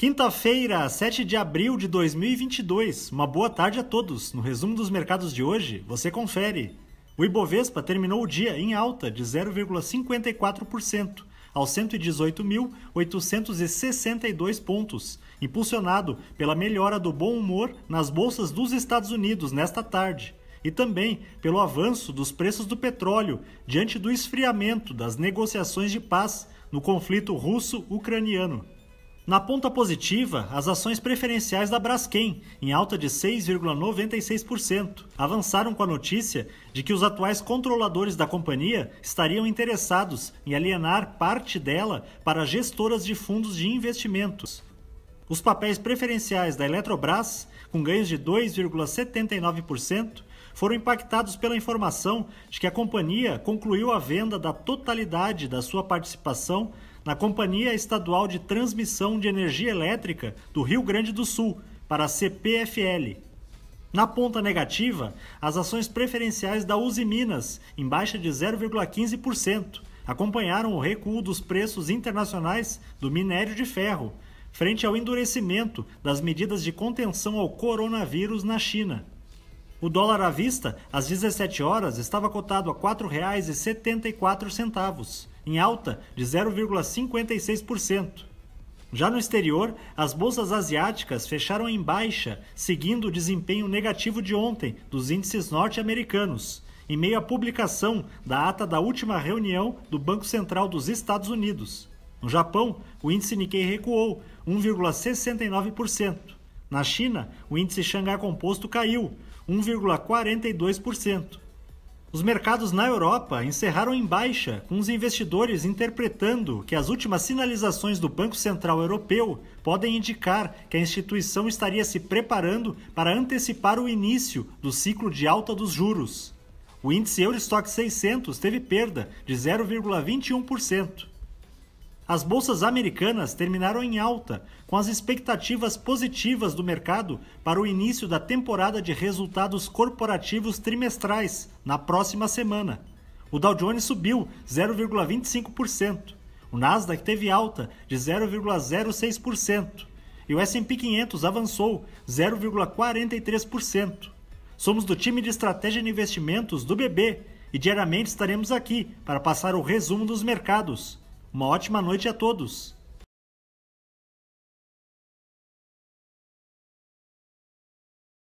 Quinta-feira, 7 de abril de 2022. Uma boa tarde a todos. No resumo dos mercados de hoje, você confere. O Ibovespa terminou o dia em alta de 0,54%, aos 118.862 pontos, impulsionado pela melhora do bom humor nas bolsas dos Estados Unidos nesta tarde e também pelo avanço dos preços do petróleo diante do esfriamento das negociações de paz no conflito russo-ucraniano. Na ponta positiva, as ações preferenciais da Braskem, em alta de 6,96%, avançaram com a notícia de que os atuais controladores da companhia estariam interessados em alienar parte dela para gestoras de fundos de investimentos. Os papéis preferenciais da Eletrobras, com ganhos de 2,79%, foram impactados pela informação de que a companhia concluiu a venda da totalidade da sua participação na Companhia Estadual de Transmissão de Energia Elétrica do Rio Grande do Sul, para a CPFL. Na ponta negativa, as ações preferenciais da Uzi Minas, em baixa de 0,15%, acompanharam o recuo dos preços internacionais do minério de ferro, frente ao endurecimento das medidas de contenção ao coronavírus na China. O dólar à vista, às 17 horas, estava cotado a R$ 4,74 em alta de 0,56%. Já no exterior, as bolsas asiáticas fecharam em baixa, seguindo o desempenho negativo de ontem dos índices norte-americanos, em meio à publicação da ata da última reunião do Banco Central dos Estados Unidos. No Japão, o índice Nikkei recuou 1,69%. Na China, o índice Xangai Composto caiu 1,42%. Os mercados na Europa encerraram em baixa, com os investidores interpretando que as últimas sinalizações do Banco Central Europeu podem indicar que a instituição estaria se preparando para antecipar o início do ciclo de alta dos juros. O índice Eurostock 600 teve perda de 0,21%. As bolsas americanas terminaram em alta, com as expectativas positivas do mercado para o início da temporada de resultados corporativos trimestrais na próxima semana. O Dow Jones subiu 0,25%, o Nasdaq teve alta de 0,06% e o S&P 500 avançou 0,43%. Somos do time de estratégia de investimentos do BB e diariamente estaremos aqui para passar o resumo dos mercados. Uma ótima noite a todos!